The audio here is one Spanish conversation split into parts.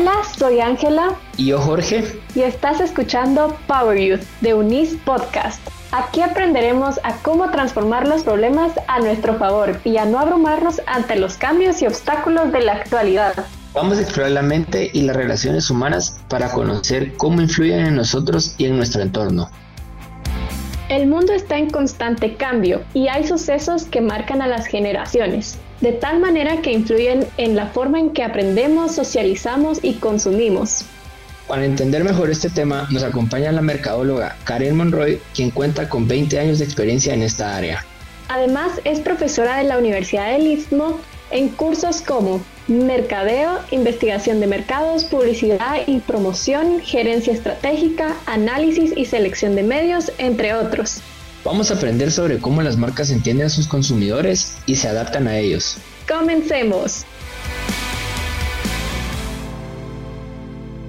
Hola, soy Ángela. Y yo Jorge. Y estás escuchando Power Youth de Unis Podcast. Aquí aprenderemos a cómo transformar los problemas a nuestro favor y a no abrumarnos ante los cambios y obstáculos de la actualidad. Vamos a explorar la mente y las relaciones humanas para conocer cómo influyen en nosotros y en nuestro entorno. El mundo está en constante cambio y hay sucesos que marcan a las generaciones, de tal manera que influyen en la forma en que aprendemos, socializamos y consumimos. Para entender mejor este tema, nos acompaña la mercadóloga Karen Monroy, quien cuenta con 20 años de experiencia en esta área. Además, es profesora de la Universidad del Istmo en cursos como mercadeo, investigación de mercados, publicidad y promoción, gerencia estratégica, análisis y selección de medios, entre otros. Vamos a aprender sobre cómo las marcas entienden a sus consumidores y se adaptan a ellos. Comencemos.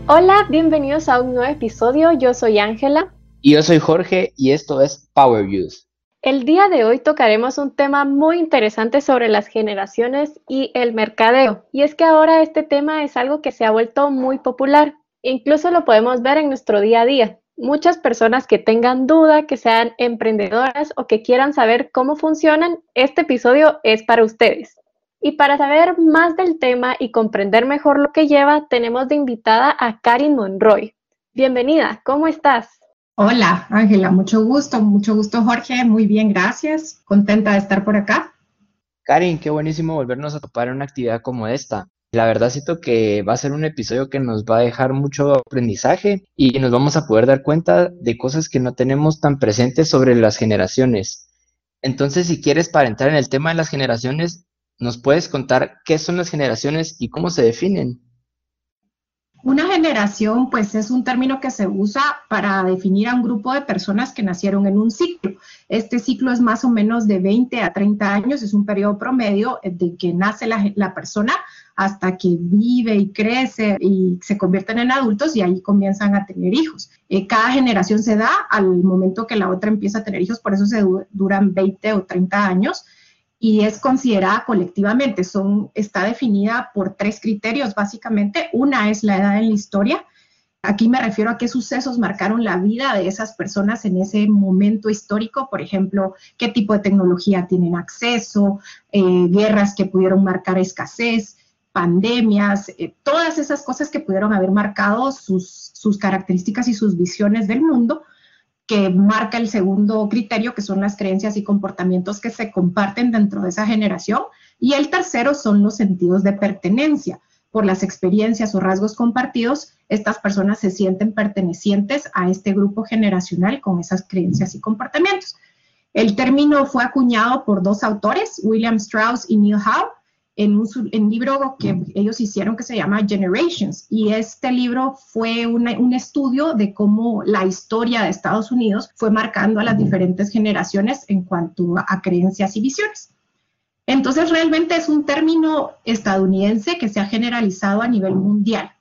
Hola, bienvenidos a un nuevo episodio. Yo soy Ángela. Y yo soy Jorge y esto es Power Views. El día de hoy tocaremos un tema muy interesante sobre las generaciones y el mercadeo. Y es que ahora este tema es algo que se ha vuelto muy popular. Incluso lo podemos ver en nuestro día a día. Muchas personas que tengan duda, que sean emprendedoras o que quieran saber cómo funcionan, este episodio es para ustedes. Y para saber más del tema y comprender mejor lo que lleva, tenemos de invitada a Karin Monroy. Bienvenida, ¿cómo estás? Hola, Ángela, mucho gusto, mucho gusto, Jorge. Muy bien, gracias. Contenta de estar por acá. Karin, qué buenísimo volvernos a topar en una actividad como esta. La verdad siento que va a ser un episodio que nos va a dejar mucho aprendizaje y nos vamos a poder dar cuenta de cosas que no tenemos tan presentes sobre las generaciones. Entonces, si quieres, para entrar en el tema de las generaciones, ¿nos puedes contar qué son las generaciones y cómo se definen? Una generación, pues es un término que se usa para definir a un grupo de personas que nacieron en un ciclo. Este ciclo es más o menos de 20 a 30 años, es un periodo promedio de que nace la, persona hasta que vive y crece y se convierten en adultos y ahí comienzan a tener hijos. Eh, cada generación se da al momento que la otra empieza a tener hijos, por eso se duran 20 o 30 años y es considerada colectivamente. Son, está definida por tres criterios, básicamente. Una es la edad en la historia. Aquí me refiero a qué sucesos marcaron la vida de esas personas en ese momento histórico, por ejemplo, qué tipo de tecnología tienen acceso, eh, guerras que pudieron marcar escasez, pandemias, eh, todas esas cosas que pudieron haber marcado sus, sus características y sus visiones del mundo que marca el segundo criterio, que son las creencias y comportamientos que se comparten dentro de esa generación. Y el tercero son los sentidos de pertenencia. Por las experiencias o rasgos compartidos, estas personas se sienten pertenecientes a este grupo generacional con esas creencias y comportamientos. El término fue acuñado por dos autores, William Strauss y Neil Howe, en un, libro que ellos hicieron que se llama Generations. Y este libro fue un estudio de cómo la historia de Estados Unidos fue marcando a las diferentes generaciones en cuanto a creencias y visiones. Entonces, realmente es un término estadounidense que se ha generalizado a nivel mundial.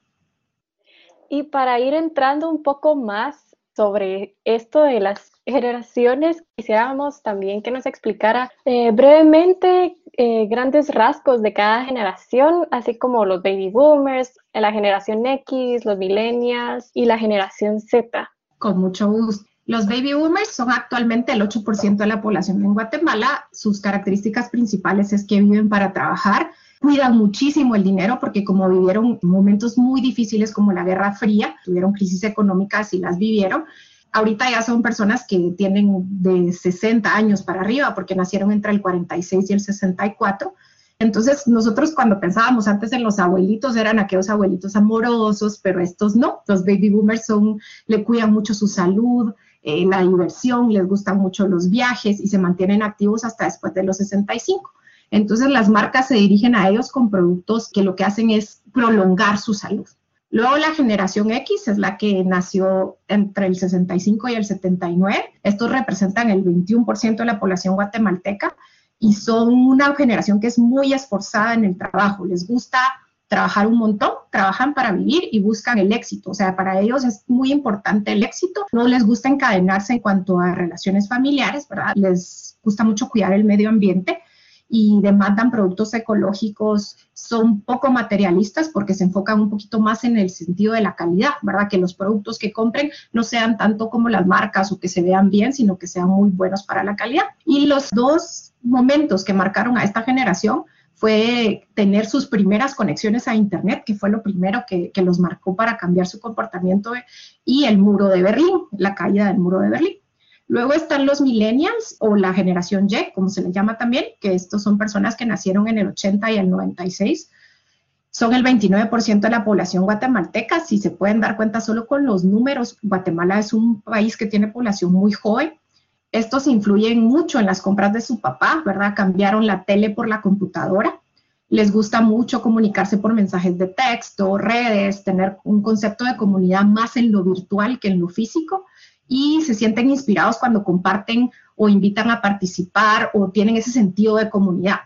Y para ir entrando un poco más sobre esto de las generaciones, quisiéramos también que nos explicara eh, brevemente eh, grandes rasgos de cada generación, así como los baby boomers, la generación X, los millennials y la generación Z. Con mucho gusto. Los baby boomers son actualmente el 8% de la población en Guatemala. Sus características principales es que viven para trabajar, cuidan muchísimo el dinero porque como vivieron momentos muy difíciles como la Guerra Fría, tuvieron crisis económicas y las vivieron, ahorita ya son personas que tienen de 60 años para arriba porque nacieron entre el 46 y el 64. Entonces, nosotros cuando pensábamos antes en los abuelitos, eran aquellos abuelitos amorosos, pero estos no. Los baby boomers son, le cuidan mucho su salud, eh, la diversión, les gustan mucho los viajes y se mantienen activos hasta después de los 65. Entonces, las marcas se dirigen a ellos con productos que lo que hacen es prolongar su salud. Luego la generación X es la que nació entre el 65 y el 79. Estos representan el 21% de la población guatemalteca y son una generación que es muy esforzada en el trabajo. Les gusta trabajar un montón, trabajan para vivir y buscan el éxito. O sea, para ellos es muy importante el éxito. No les gusta encadenarse en cuanto a relaciones familiares, ¿verdad? Les gusta mucho cuidar el medio ambiente y demandan productos ecológicos son poco materialistas porque se enfocan un poquito más en el sentido de la calidad, ¿verdad? Que los productos que compren no sean tanto como las marcas o que se vean bien, sino que sean muy buenos para la calidad. Y los dos momentos que marcaron a esta generación fue tener sus primeras conexiones a Internet, que fue lo primero que, que los marcó para cambiar su comportamiento, y el muro de Berlín, la caída del muro de Berlín. Luego están los millennials o la generación Y, como se les llama también, que estos son personas que nacieron en el 80 y el 96. Son el 29% de la población guatemalteca. Si se pueden dar cuenta solo con los números, Guatemala es un país que tiene población muy joven. Estos influyen mucho en las compras de su papá, ¿verdad? Cambiaron la tele por la computadora. Les gusta mucho comunicarse por mensajes de texto, redes, tener un concepto de comunidad más en lo virtual que en lo físico y se sienten inspirados cuando comparten o invitan a participar o tienen ese sentido de comunidad.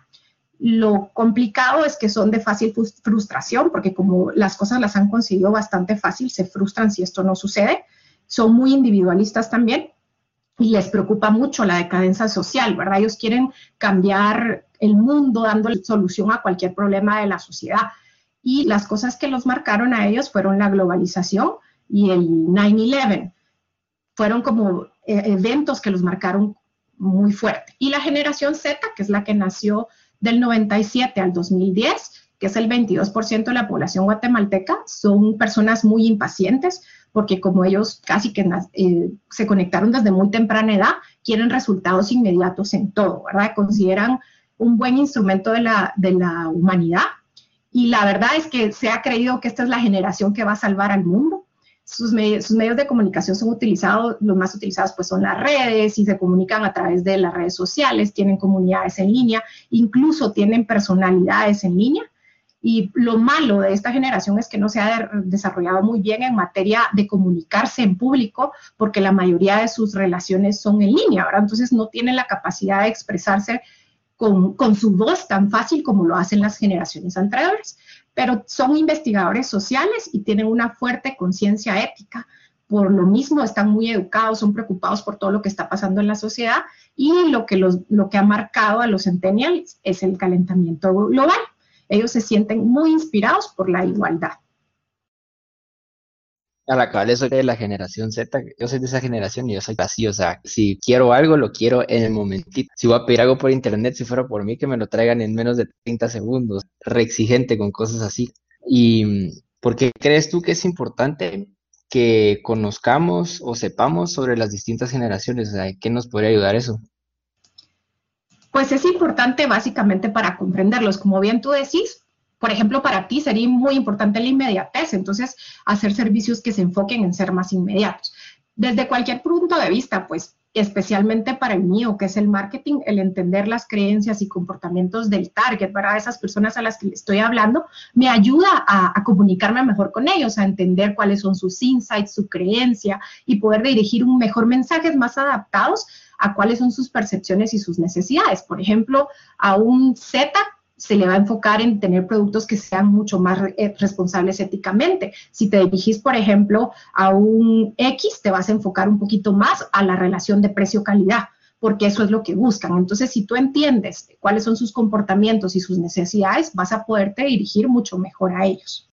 Lo complicado es que son de fácil frustración porque como las cosas las han conseguido bastante fácil, se frustran si esto no sucede. Son muy individualistas también y les preocupa mucho la decadencia social, ¿verdad? Ellos quieren cambiar el mundo dando solución a cualquier problema de la sociedad. Y las cosas que los marcaron a ellos fueron la globalización y el 9-11 fueron como eh, eventos que los marcaron muy fuerte. Y la generación Z, que es la que nació del 97 al 2010, que es el 22% de la población guatemalteca, son personas muy impacientes porque como ellos casi que eh, se conectaron desde muy temprana edad, quieren resultados inmediatos en todo, ¿verdad? Consideran un buen instrumento de la, de la humanidad y la verdad es que se ha creído que esta es la generación que va a salvar al mundo sus medios, de comunicación son utilizados, los más utilizados pues son las redes y se comunican a través de las redes sociales, tienen comunidades en línea, incluso tienen personalidades en línea. Y lo malo de esta generación es que no se ha desarrollado muy bien en materia de comunicarse en público, porque la mayoría de sus relaciones son en línea, ¿verdad? Entonces no tienen la capacidad de expresarse con, con, su voz tan fácil como lo hacen las generaciones anteriores pero son investigadores sociales y tienen una fuerte conciencia ética. Por lo mismo, están muy educados, son preocupados por todo lo que está pasando en la sociedad y lo que, los, lo que ha marcado a los centennials es el calentamiento global. Ellos se sienten muy inspirados por la igualdad. A la cabal, soy de la generación Z, yo soy de esa generación y yo soy así, o sea, si quiero algo, lo quiero en el momentito. Si voy a pedir algo por internet, si fuera por mí, que me lo traigan en menos de 30 segundos, re exigente con cosas así. ¿Y por qué crees tú que es importante que conozcamos o sepamos sobre las distintas generaciones? ¿qué nos podría ayudar eso? Pues es importante básicamente para comprenderlos. Como bien tú decís, por ejemplo, para ti sería muy importante la inmediatez, entonces hacer servicios que se enfoquen en ser más inmediatos. Desde cualquier punto de vista, pues especialmente para el mío, que es el marketing, el entender las creencias y comportamientos del target, para esas personas a las que estoy hablando, me ayuda a, a, comunicarme mejor con ellos, a entender cuáles son sus insights, su creencia y poder dirigir un mejor mensajes más adaptados a cuáles son sus percepciones y sus necesidades. Por ejemplo, a un Z se le va a enfocar en tener productos que sean mucho más eh, responsables éticamente. Si te dirigís, por ejemplo, a un X, te vas a enfocar un poquito más a la relación de precio-calidad, porque eso es lo que buscan. Entonces, si tú entiendes cuáles son sus comportamientos y sus necesidades, vas a poderte dirigir mucho mejor a ellos.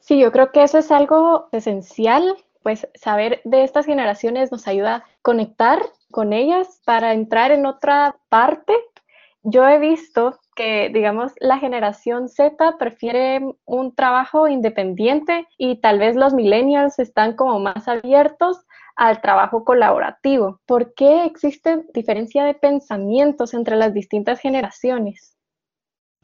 Sí, yo creo que eso es algo esencial, pues saber de estas generaciones nos ayuda a conectar con ellas para entrar en otra parte. Yo he visto digamos, la generación Z prefiere un trabajo independiente y tal vez los millennials están como más abiertos al trabajo colaborativo. ¿Por qué existe diferencia de pensamientos entre las distintas generaciones?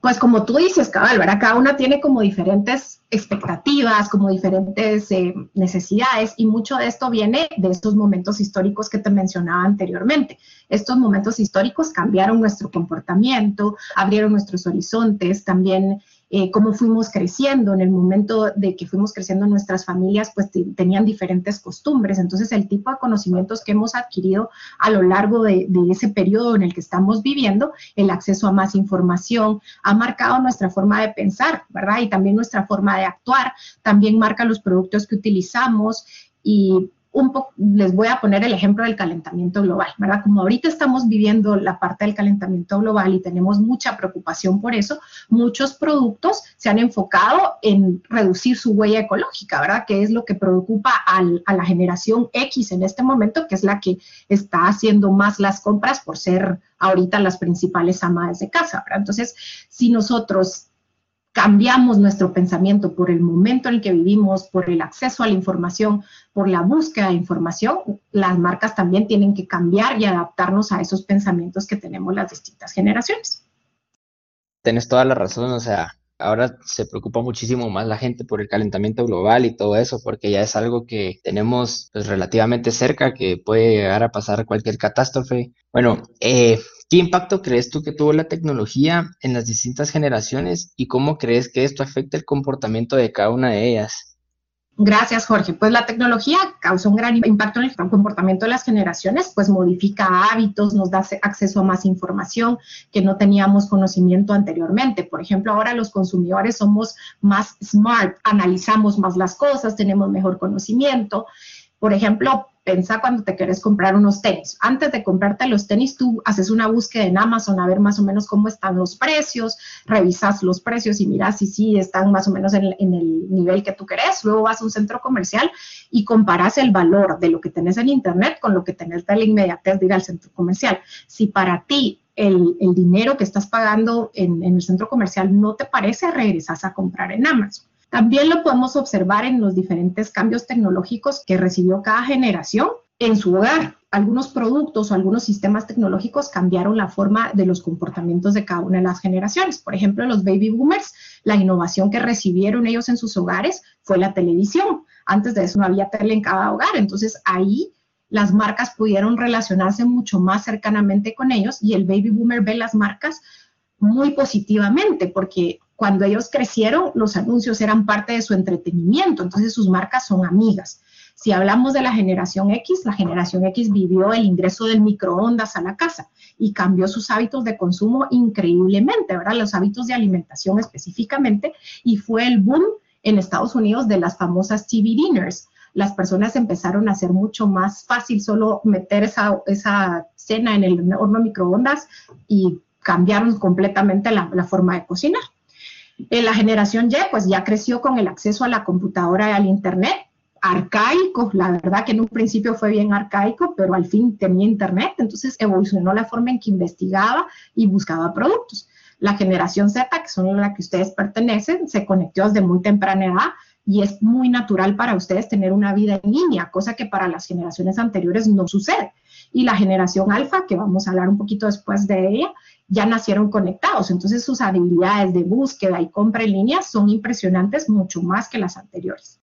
pues como tú dices, cabal. Cada una tiene como diferentes expectativas, como diferentes eh, necesidades y mucho de esto viene de estos momentos históricos que te mencionaba anteriormente. Estos momentos históricos cambiaron nuestro comportamiento, abrieron nuestros horizontes, también eh, cómo fuimos creciendo. En el momento de que fuimos creciendo nuestras familias, pues tenían diferentes costumbres. Entonces, el tipo de conocimientos que hemos adquirido a lo largo de, de ese periodo en el que estamos viviendo, el acceso a más información, ha marcado nuestra forma de pensar, ¿verdad? Y también nuestra forma de actuar, también marca los productos que utilizamos y un poco, les voy a poner el ejemplo del calentamiento global, ¿verdad? Como ahorita estamos viviendo la parte del calentamiento global y tenemos mucha preocupación por eso, muchos productos se han enfocado en reducir su huella ecológica, ¿verdad? Que es lo que preocupa a la generación X en este momento, que es la que está haciendo más las compras por ser ahorita las principales amadas de casa, ¿verdad? Entonces, si nosotros cambiamos nuestro pensamiento por el momento en el que vivimos, por el acceso a la información, por la búsqueda de información, las marcas también tienen que cambiar y adaptarnos a esos pensamientos que tenemos las distintas generaciones. Tienes toda la razón, o sea, ahora se preocupa muchísimo más la gente por el calentamiento global y todo eso, porque ya es algo que tenemos pues, relativamente cerca, que puede llegar a pasar cualquier catástrofe. Bueno, eh, ¿Qué impacto crees tú que tuvo la tecnología en las distintas generaciones y cómo crees que esto afecta el comportamiento de cada una de ellas? Gracias, Jorge. Pues la tecnología causó un gran impacto en el comportamiento de las generaciones, pues modifica hábitos, nos da acceso a más información que no teníamos conocimiento anteriormente. Por ejemplo, ahora los consumidores somos más smart, analizamos más las cosas, tenemos mejor conocimiento. Por ejemplo, Pensa cuando te quieres comprar unos tenis. Antes de comprarte los tenis, tú haces una búsqueda en Amazon a ver más o menos cómo están los precios, revisas los precios y miras si sí están más o menos en, el nivel que tú querés. Luego vas a un centro comercial y comparas el valor de lo que tenés en Internet con lo que tenés de la inmediatez de ir al centro comercial. Si para ti el, dinero que estás pagando en, en el centro comercial no te parece, regresas a comprar en Amazon. También lo podemos observar en los diferentes cambios tecnológicos que recibió cada generación en su hogar. Algunos productos o algunos sistemas tecnológicos cambiaron la forma de los comportamientos de cada una de las generaciones. Por ejemplo, los baby boomers, la innovación que recibieron ellos en sus hogares fue la televisión. Antes de eso no había tele en cada hogar, entonces ahí las marcas pudieron relacionarse mucho más cercanamente con ellos y el baby boomer ve las marcas muy positivamente porque cuando ellos crecieron, los anuncios eran parte de su entretenimiento, entonces sus marcas son amigas. Si hablamos de la generación X, la generación X vivió el ingreso del microondas a la casa y cambió sus hábitos de consumo increíblemente, ¿verdad? Los hábitos de alimentación específicamente, y fue el boom en Estados Unidos de las famosas TV dinners. Las personas empezaron a hacer mucho más fácil solo meter esa, esa cena en el horno microondas y cambiaron completamente la, la forma de cocinar. Eh, la generación Y, pues ya creció con el acceso a la computadora y al Internet, arcaico, la verdad que en un principio fue bien arcaico, pero al fin tenía Internet, entonces evolucionó la forma en que investigaba y buscaba productos. La generación Z, que son a la que ustedes pertenecen, se conectó desde muy temprana edad y es muy natural para ustedes tener una vida en línea, cosa que para las generaciones anteriores no sucede. Y la generación alfa, que vamos a hablar un poquito después de ella, ya nacieron conectados. Entonces sus habilidades de búsqueda y compra en línea son impresionantes mucho más que las anteriores.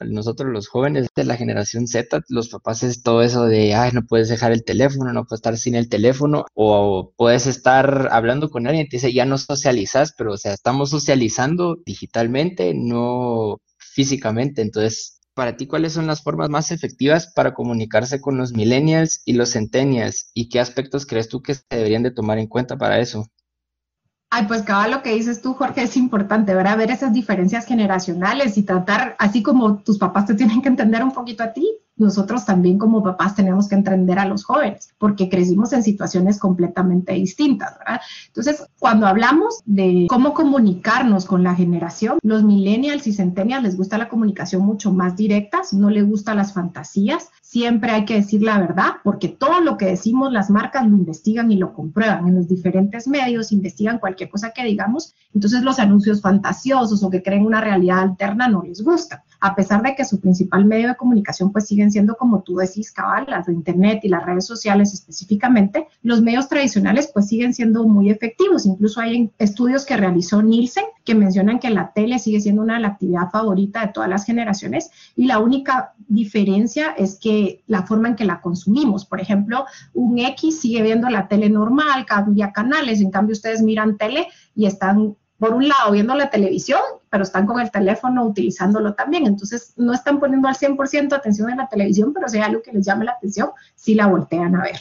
Nosotros los jóvenes de la generación Z, los papás es todo eso de, ay, no puedes dejar el teléfono, no puedes estar sin el teléfono, o puedes estar hablando con alguien, te dice, ya no socializas, pero o sea, estamos socializando digitalmente, no físicamente. Entonces, para ti, ¿cuáles son las formas más efectivas para comunicarse con los millennials y los centennials? ¿Y qué aspectos crees tú que se deberían de tomar en cuenta para eso? Ay, pues cada lo que dices tú, Jorge, es importante, ¿verdad? Ver esas diferencias generacionales y tratar, así como tus papás te tienen que entender un poquito a ti, nosotros también como papás tenemos que entender a los jóvenes, porque crecimos en situaciones completamente distintas. Entonces, cuando hablamos de cómo comunicarnos con la generación, los millennials y centennials les gusta la comunicación mucho más directa, no les gustan las fantasías, siempre hay que decir la verdad, porque todo lo que decimos las marcas lo investigan y lo comprueban en los diferentes medios, investigan cualquier cosa que digamos, entonces los anuncios fantasiosos o que creen una realidad alterna no les gustan, a pesar de que su principal medio de comunicación pues siguen siendo como tú decís, cabal, las de internet y las redes sociales específicamente, los medios tradicionales pues siguen siendo muy efectivos, incluso hay estudios que realizó Nielsen que mencionan que la tele sigue siendo una de las actividades favoritas de todas las generaciones y la única diferencia es que la forma en que la consumimos, por ejemplo, un X sigue viendo la tele normal, cambia canales, en cambio ustedes miran tele y están por un lado viendo la televisión, pero están con el teléfono utilizándolo también. Entonces, no están poniendo al 100% atención en la televisión, pero si hay algo que les llame la atención, sí la voltean a ver.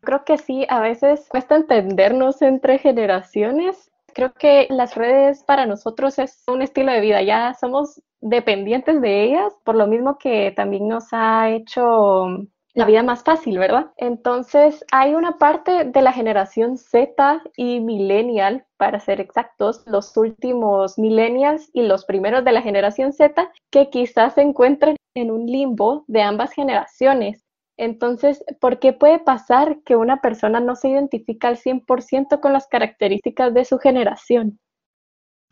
Creo que sí, a veces cuesta entendernos entre generaciones Creo que las redes para nosotros es un estilo de vida, ya somos dependientes de ellas, por lo mismo que también nos ha hecho la vida más fácil, ¿verdad? Entonces, hay una parte de la generación Z y millennial, para ser exactos, los últimos millennials y los primeros de la generación Z, que quizás se encuentren en un limbo de ambas generaciones. Entonces, ¿por qué puede pasar que una persona no se identifica al 100% con las características de su generación?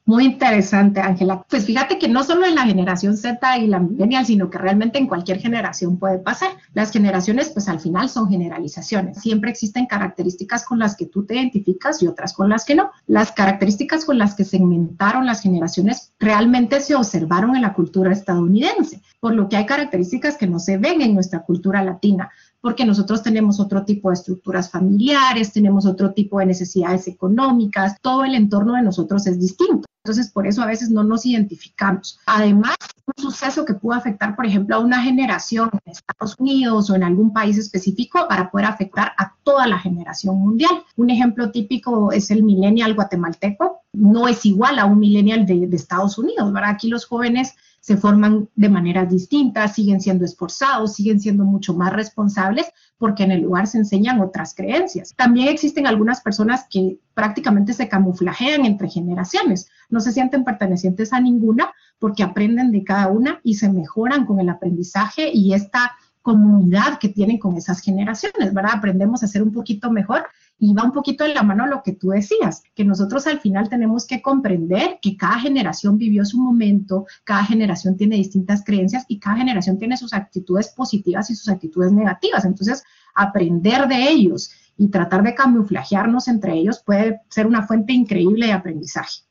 Muy interesante, Ángela. Pues fíjate que no solo en la generación Z y la millennial, sino que realmente en cualquier generación puede pasar. Las generaciones, pues al final son generalizaciones. Siempre existen características con las que tú te identificas y otras con las que no. Las características con las que segmentaron las generaciones realmente se observaron en la cultura estadounidense, por lo que hay características que no se ven en nuestra cultura latina porque nosotros tenemos otro tipo de estructuras familiares, tenemos otro tipo de necesidades económicas, todo el entorno de nosotros es distinto. Entonces, por eso a veces no nos identificamos. Además, un suceso que pudo afectar, por ejemplo, a una generación en Estados Unidos o en algún país específico para poder afectar a toda la generación mundial. Un ejemplo típico es el millennial guatemalteco. No es igual a un millennial de, de Estados Unidos, ¿verdad? Aquí los jóvenes se forman de maneras distintas, siguen siendo esforzados, siguen siendo mucho más responsables porque en el lugar se enseñan otras creencias. También existen algunas personas que prácticamente se camuflajean entre generaciones, no se sienten pertenecientes a ninguna porque aprenden de cada una y se mejoran con el aprendizaje y esta comunidad que tienen con esas generaciones, ¿verdad? Aprendemos a ser un poquito mejor y va un poquito en la mano lo que tú decías, que nosotros al final tenemos que comprender que cada generación vivió su momento, cada generación tiene distintas creencias y cada generación tiene sus actitudes positivas y sus actitudes negativas. Entonces, aprender de ellos y tratar de camuflajearnos entre ellos puede ser una fuente increíble de aprendizaje.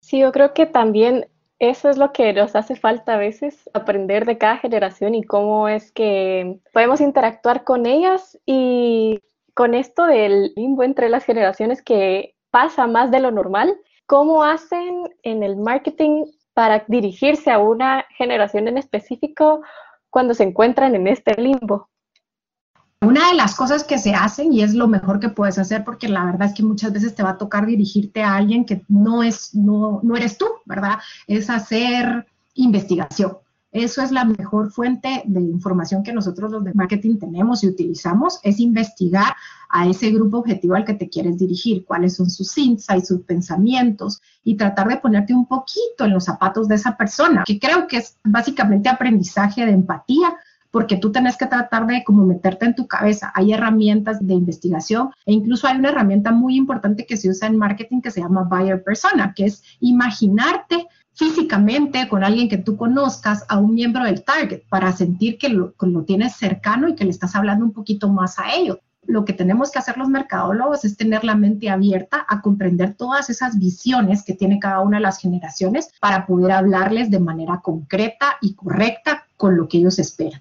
Sí, yo creo que también eso es lo que nos hace falta a veces, aprender de cada generación y cómo es que podemos interactuar con ellas y con esto del limbo entre las generaciones que pasa más de lo normal, ¿cómo hacen en el marketing para dirigirse a una generación en específico cuando se encuentran en este limbo? Una de las cosas que se hacen, y es lo mejor que puedes hacer, porque la verdad es que muchas veces te va a tocar dirigirte a alguien que no, es, no, no eres tú, ¿verdad? Es hacer investigación. Eso es la mejor fuente de información que nosotros los de marketing tenemos y utilizamos, es investigar a ese grupo objetivo al que te quieres dirigir, cuáles son sus insights, sus pensamientos y tratar de ponerte un poquito en los zapatos de esa persona, que creo que es básicamente aprendizaje de empatía, porque tú tenés que tratar de como meterte en tu cabeza. Hay herramientas de investigación e incluso hay una herramienta muy importante que se usa en marketing que se llama buyer persona, que es imaginarte físicamente con alguien que tú conozcas a un miembro del target para sentir que lo, tienes cercano y que le estás hablando un poquito más a ellos. Lo que tenemos que hacer los mercadólogos es tener la mente abierta a comprender todas esas visiones que tiene cada una de las generaciones para poder hablarles de manera concreta y correcta con lo que ellos esperan.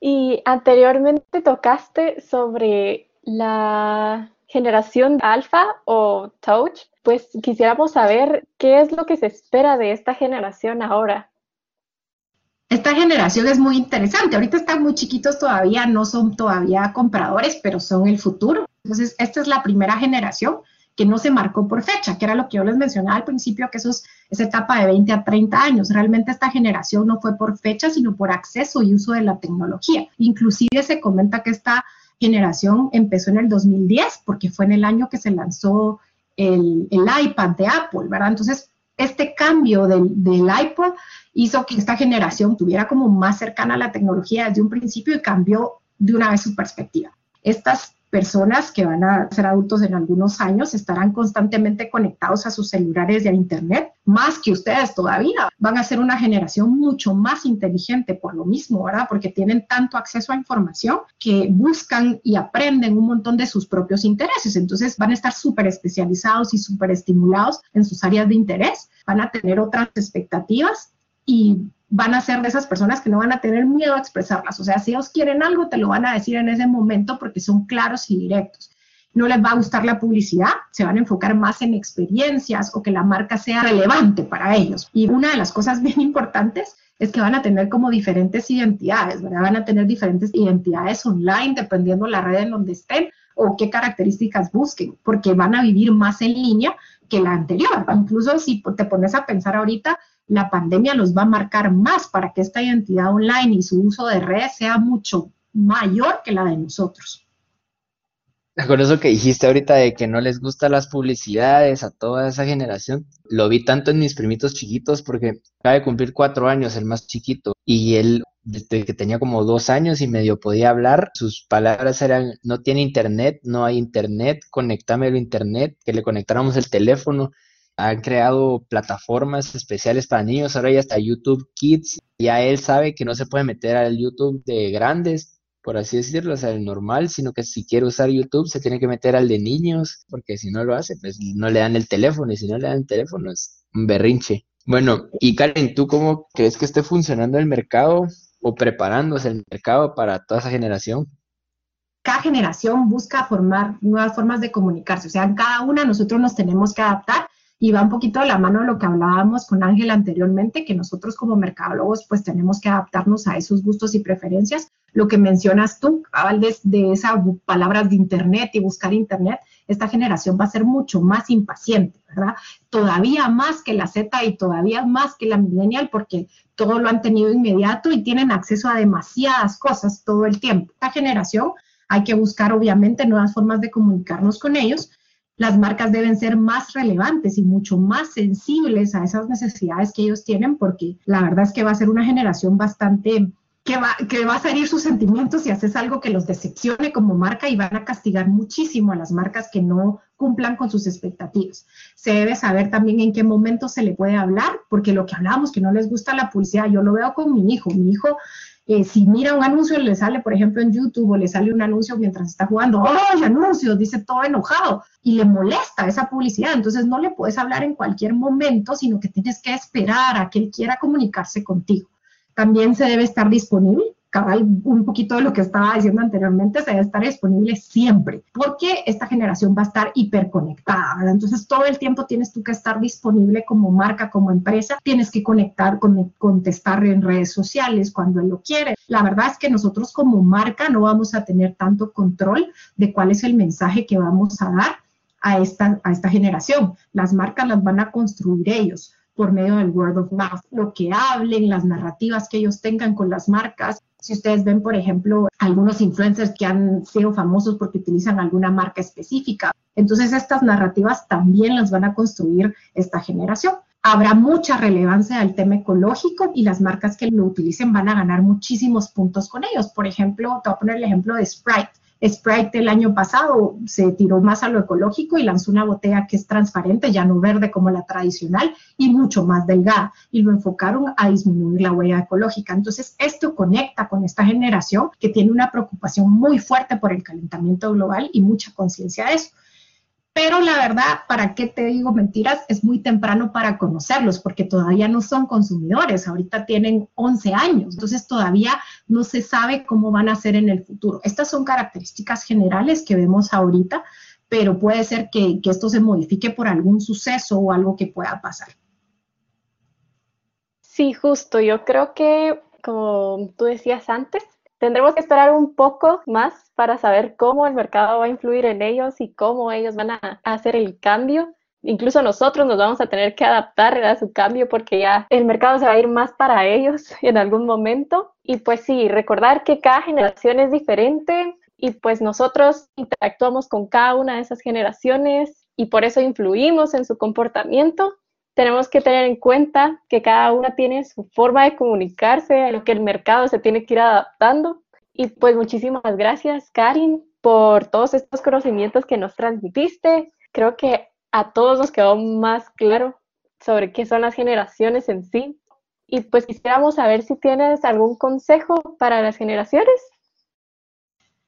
Y anteriormente tocaste sobre la generación alfa o touch, pues quisiéramos saber qué es lo que se espera de esta generación ahora. Esta generación es muy interesante. Ahorita están muy chiquitos todavía, no son todavía compradores, pero son el futuro. Entonces, esta es la primera generación que no se marcó por fecha, que era lo que yo les mencionaba al principio, que eso es esa etapa de 20 a 30 años. Realmente esta generación no fue por fecha, sino por acceso y uso de la tecnología. Inclusive se comenta que esta generación empezó en el 2010 porque fue en el año que se lanzó el, iPad de Apple, ¿verdad? Entonces, este cambio del, del, hizo que esta generación tuviera como más cercana a la tecnología desde un principio y cambió de una vez su perspectiva. Estas personas que van a ser adultos en algunos años estarán constantemente conectados a sus celulares y a Internet, más que ustedes todavía. Van a ser una generación mucho más inteligente por lo mismo, ¿verdad? Porque tienen tanto acceso a información que buscan y aprenden un montón de sus propios intereses. Entonces van a estar súper especializados y súper estimulados en sus áreas de interés, van a tener otras expectativas y van a ser de esas personas que no van a tener miedo a expresarlas. O sea, si ellos quieren algo, te lo van a decir en ese momento porque son claros y directos. No les va a gustar la publicidad, se van a enfocar más en experiencias o que la marca sea relevante para ellos. Y una de las cosas bien importantes es que van a tener como diferentes identidades, ¿verdad? Van a tener diferentes identidades online dependiendo la red en donde estén o qué características busquen, porque van a vivir más en línea que la anterior. Incluso si te pones a pensar ahorita, la pandemia los va a marcar más para que esta identidad online y su uso de redes sea mucho mayor que la de nosotros. Con eso que dijiste ahorita de que no les gustan las publicidades a toda esa generación, lo vi tanto en mis primitos chiquitos porque acaba de cumplir cuatro años el más chiquito y él desde que tenía como dos años y medio podía hablar, sus palabras eran no tiene internet, no hay internet, conectame el internet, que le conectáramos el teléfono. Han creado plataformas especiales para niños, ahora ya está YouTube Kids, ya él sabe que no se puede meter al YouTube de grandes, por así decirlo, o sea, el normal, sino que si quiere usar YouTube se tiene que meter al de niños, porque si no lo hace, pues no le dan el teléfono, y si no le dan el teléfono es un berrinche. Bueno, y Karen, ¿tú cómo crees que esté funcionando el mercado o preparándose el mercado para toda esa generación? Cada generación busca formar nuevas formas de comunicarse, o sea, cada una nosotros nos tenemos que adaptar y va un poquito de la mano de lo que hablábamos con Ángel anteriormente, que nosotros como mercadólogos pues tenemos que adaptarnos a esos gustos y preferencias. Lo que mencionas tú, de, de esas palabras de Internet y buscar Internet, esta generación va a ser mucho más impaciente, ¿verdad? Todavía más que la Z y todavía más que la millennial, porque todo lo han tenido inmediato y tienen acceso a demasiadas cosas todo el tiempo. Esta generación hay que buscar obviamente nuevas formas de comunicarnos con ellos, las marcas deben ser más relevantes y mucho más sensibles a esas necesidades que ellos tienen, porque la verdad es que va a ser una generación bastante que va, que va a salir sus sentimientos si haces algo que los decepcione como marca y van a castigar muchísimo a las marcas que no cumplan con sus expectativas. Se debe saber también en qué momento se le puede hablar, porque lo que hablábamos, que no les gusta la publicidad, yo lo veo con mi hijo. Mi hijo si mira un anuncio, le sale, por ejemplo, en YouTube o le sale un anuncio mientras está jugando, ¡ay, anuncio! Dice todo enojado y le molesta esa publicidad. Entonces no le puedes hablar en cualquier momento, sino que tienes que esperar a que él quiera comunicarse contigo. También se debe estar disponible cabal, un poquito de lo que estaba diciendo anteriormente, se debe estar disponible siempre, porque esta generación va a estar hiperconectada, ¿verdad? Entonces, todo el tiempo tienes tú que estar disponible como marca, como empresa, tienes que conectar, con, contestar en redes sociales cuando él lo quiere. La verdad es que nosotros como marca no vamos a tener tanto control de cuál es el mensaje que vamos a dar a esta, a esta generación. Las marcas las van a construir ellos por medio del word of mouth, lo que hablen, las narrativas que ellos tengan con las marcas. Si ustedes ven, por ejemplo, algunos influencers que han sido famosos porque utilizan alguna marca específica, entonces estas narrativas también las van a construir esta generación. Habrá mucha relevancia del tema ecológico y las marcas que lo utilicen van a ganar muchísimos puntos con ellos. Por ejemplo, te voy a poner el ejemplo de Sprite. Sprite el año pasado se tiró más a lo ecológico y lanzó una botella que es transparente, ya no verde como la tradicional y mucho más delgada y lo enfocaron a disminuir la huella ecológica. Entonces, esto conecta con esta generación que tiene una preocupación muy fuerte por el calentamiento global y mucha conciencia de eso. Pero la verdad, ¿para qué te digo mentiras? Es muy temprano para conocerlos porque todavía no son consumidores, ahorita tienen 11 años, entonces todavía no se sabe cómo van a ser en el futuro. Estas son características generales que vemos ahorita, pero puede ser que, que esto se modifique por algún suceso o algo que pueda pasar. Sí, justo, yo creo que, como tú decías antes, Tendremos que esperar un poco más para saber cómo el mercado va a influir en ellos y cómo ellos van a hacer el cambio. Incluso nosotros nos vamos a tener que adaptar a su cambio porque ya el mercado se va a ir más para ellos en algún momento. Y pues sí, recordar que cada generación es diferente y pues nosotros interactuamos con cada una de esas generaciones y por eso influimos en su comportamiento tenemos que tener en cuenta que cada una tiene su forma de comunicarse, a lo que el mercado se tiene que ir adaptando. Y pues muchísimas gracias, Karin, por todos estos conocimientos que nos transmitiste. Creo que a todos nos quedó más claro sobre qué son las generaciones en sí. Y pues quisiéramos saber si tienes algún consejo para las generaciones.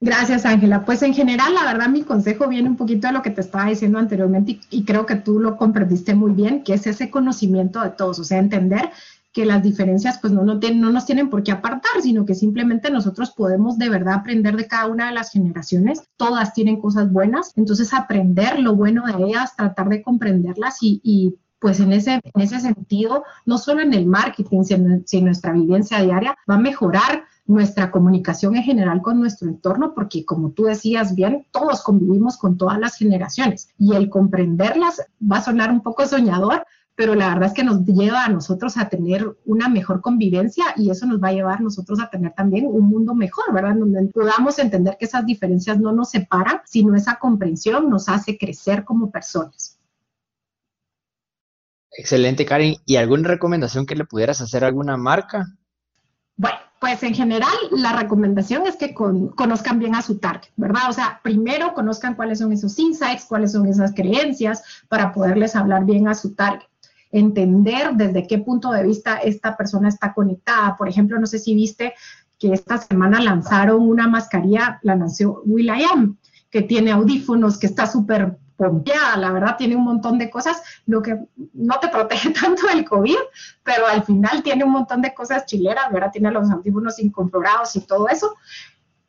Gracias, Ángela. Pues en general, la verdad, mi consejo viene un poquito de lo que te estaba diciendo anteriormente y, creo que tú lo comprendiste muy bien, que es ese conocimiento de todos, o sea, entender que las diferencias pues no, no, no nos tienen por qué apartar, sino que simplemente nosotros podemos de verdad aprender de cada una de las generaciones. Todas tienen cosas buenas, entonces aprender lo bueno de ellas, tratar de comprenderlas y, pues en ese, en ese sentido, no solo en el marketing, sino en nuestra vivencia diaria, va a mejorar nuestra comunicación en general con nuestro entorno, porque como tú decías bien, todos convivimos con todas las generaciones y el comprenderlas va a sonar un poco soñador, pero la verdad es que nos lleva a nosotros a tener una mejor convivencia y eso nos va a llevar a nosotros a tener también un mundo mejor, ¿verdad? Donde podamos entender que esas diferencias no nos separan, sino esa comprensión nos hace crecer como personas. Excelente, Karen. ¿Y alguna recomendación que le pudieras hacer a alguna marca? Bueno, pues en general la recomendación es que conozcan bien a su target, ¿verdad? O sea, primero conozcan cuáles son esos insights, cuáles son esas creencias para poderles hablar bien a su target entender desde qué punto de vista esta persona está conectada. Por ejemplo, no sé si viste que esta semana lanzaron una mascarilla, la lanzó Will.i.am, que tiene audífonos, que está súper pompeada, la verdad tiene un montón de cosas, lo que no te protege tanto del COVID, pero al final tiene un montón de cosas chileras, ¿verdad? Tiene los audífonos inconfigurados y todo eso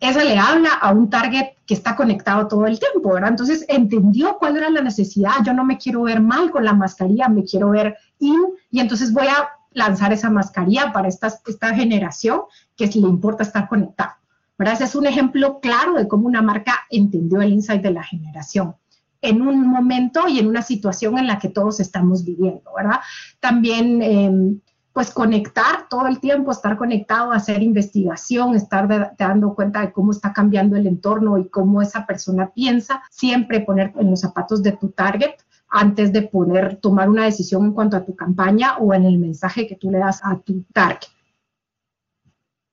eso le habla a un target que está conectado todo el tiempo, ¿verdad? Entonces entendió cuál era la necesidad, yo no me quiero ver mal con la mascarilla, me quiero ver in, y entonces voy a lanzar esa mascarilla para esta, esta generación que le importa estar conectado, ¿verdad? Ese es un ejemplo claro de cómo una marca entendió el insight de la generación en un momento y en una situación en la que todos estamos viviendo, ¿verdad? También... Eh, pues conectar todo el tiempo, estar conectado, hacer investigación, estar dando cuenta de cómo está cambiando el entorno y cómo esa persona piensa, siempre poner en los zapatos de tu target antes de poder tomar una decisión en cuanto a tu campaña o en el mensaje que tú le das a tu target.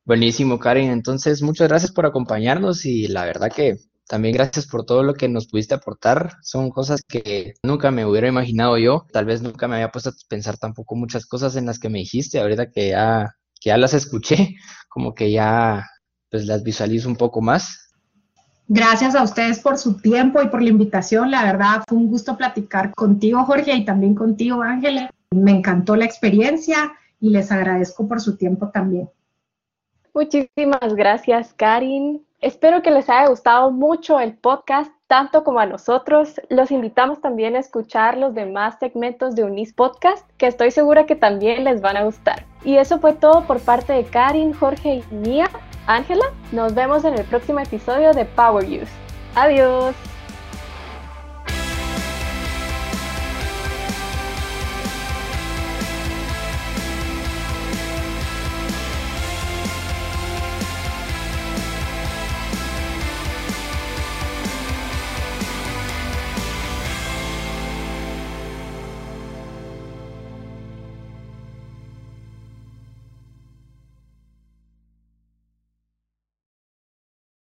Buenísimo, Karen. Entonces, muchas gracias por acompañarnos y la verdad que también gracias por todo lo que nos pudiste aportar. Son cosas que nunca me hubiera imaginado yo. Tal vez nunca me había puesto a pensar tampoco muchas cosas en las que me dijiste. Ahorita que ya, que ya las escuché, como que ya pues las visualizo un poco más. Gracias a ustedes por su tiempo y por la invitación. La verdad fue un gusto platicar contigo, Jorge, y también contigo, Ángela. Me encantó la experiencia y les agradezco por su tiempo también. Muchísimas gracias, Karin. Espero que les haya gustado mucho el podcast, tanto como a nosotros. Los invitamos también a escuchar los demás segmentos de Unis Podcast, que estoy segura que también les van a gustar. Y eso fue todo por parte de Karin, Jorge y mía. Ángela, nos vemos en el próximo episodio de Power Use. Adiós.